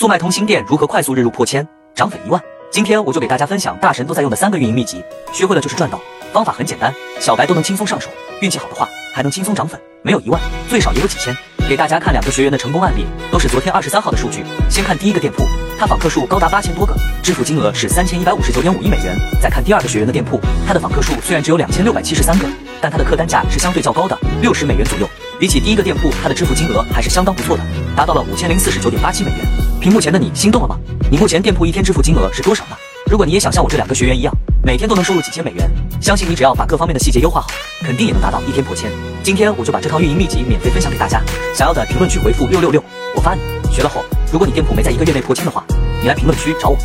速卖通新店如何快速日入破千，涨粉一万？今天我就给大家分享大神都在用的三个运营秘籍，学会了就是赚到。方法很简单，小白都能轻松上手，运气好的话还能轻松涨粉，没有一万，最少也有几千。给大家看两个学员的成功案例，都是昨天二十三号的数据。先看第一个店铺，他访客数高达八千多个，支付金额是三千一百五十九点五亿美元。再看第二个学员的店铺，他的访客数虽然只有两千六百七十三个，但他的客单价是相对较高的，六十美元左右。比起第一个店铺，他的支付金额还是相当不错的，达到了五千零四十九点八七美元。屏幕前的你心动了吗？你目前店铺一天支付金额是多少呢？如果你也想像我这两个学员一样，每天都能收入几千美元，相信你只要把各方面的细节优化好，肯定也能达到一天破千。今天我就把这套运营秘籍免费分享给大家，想要的评论区回复六六六，我发你。学了后，如果你店铺没在一个月内破千的话，你来评论区找我。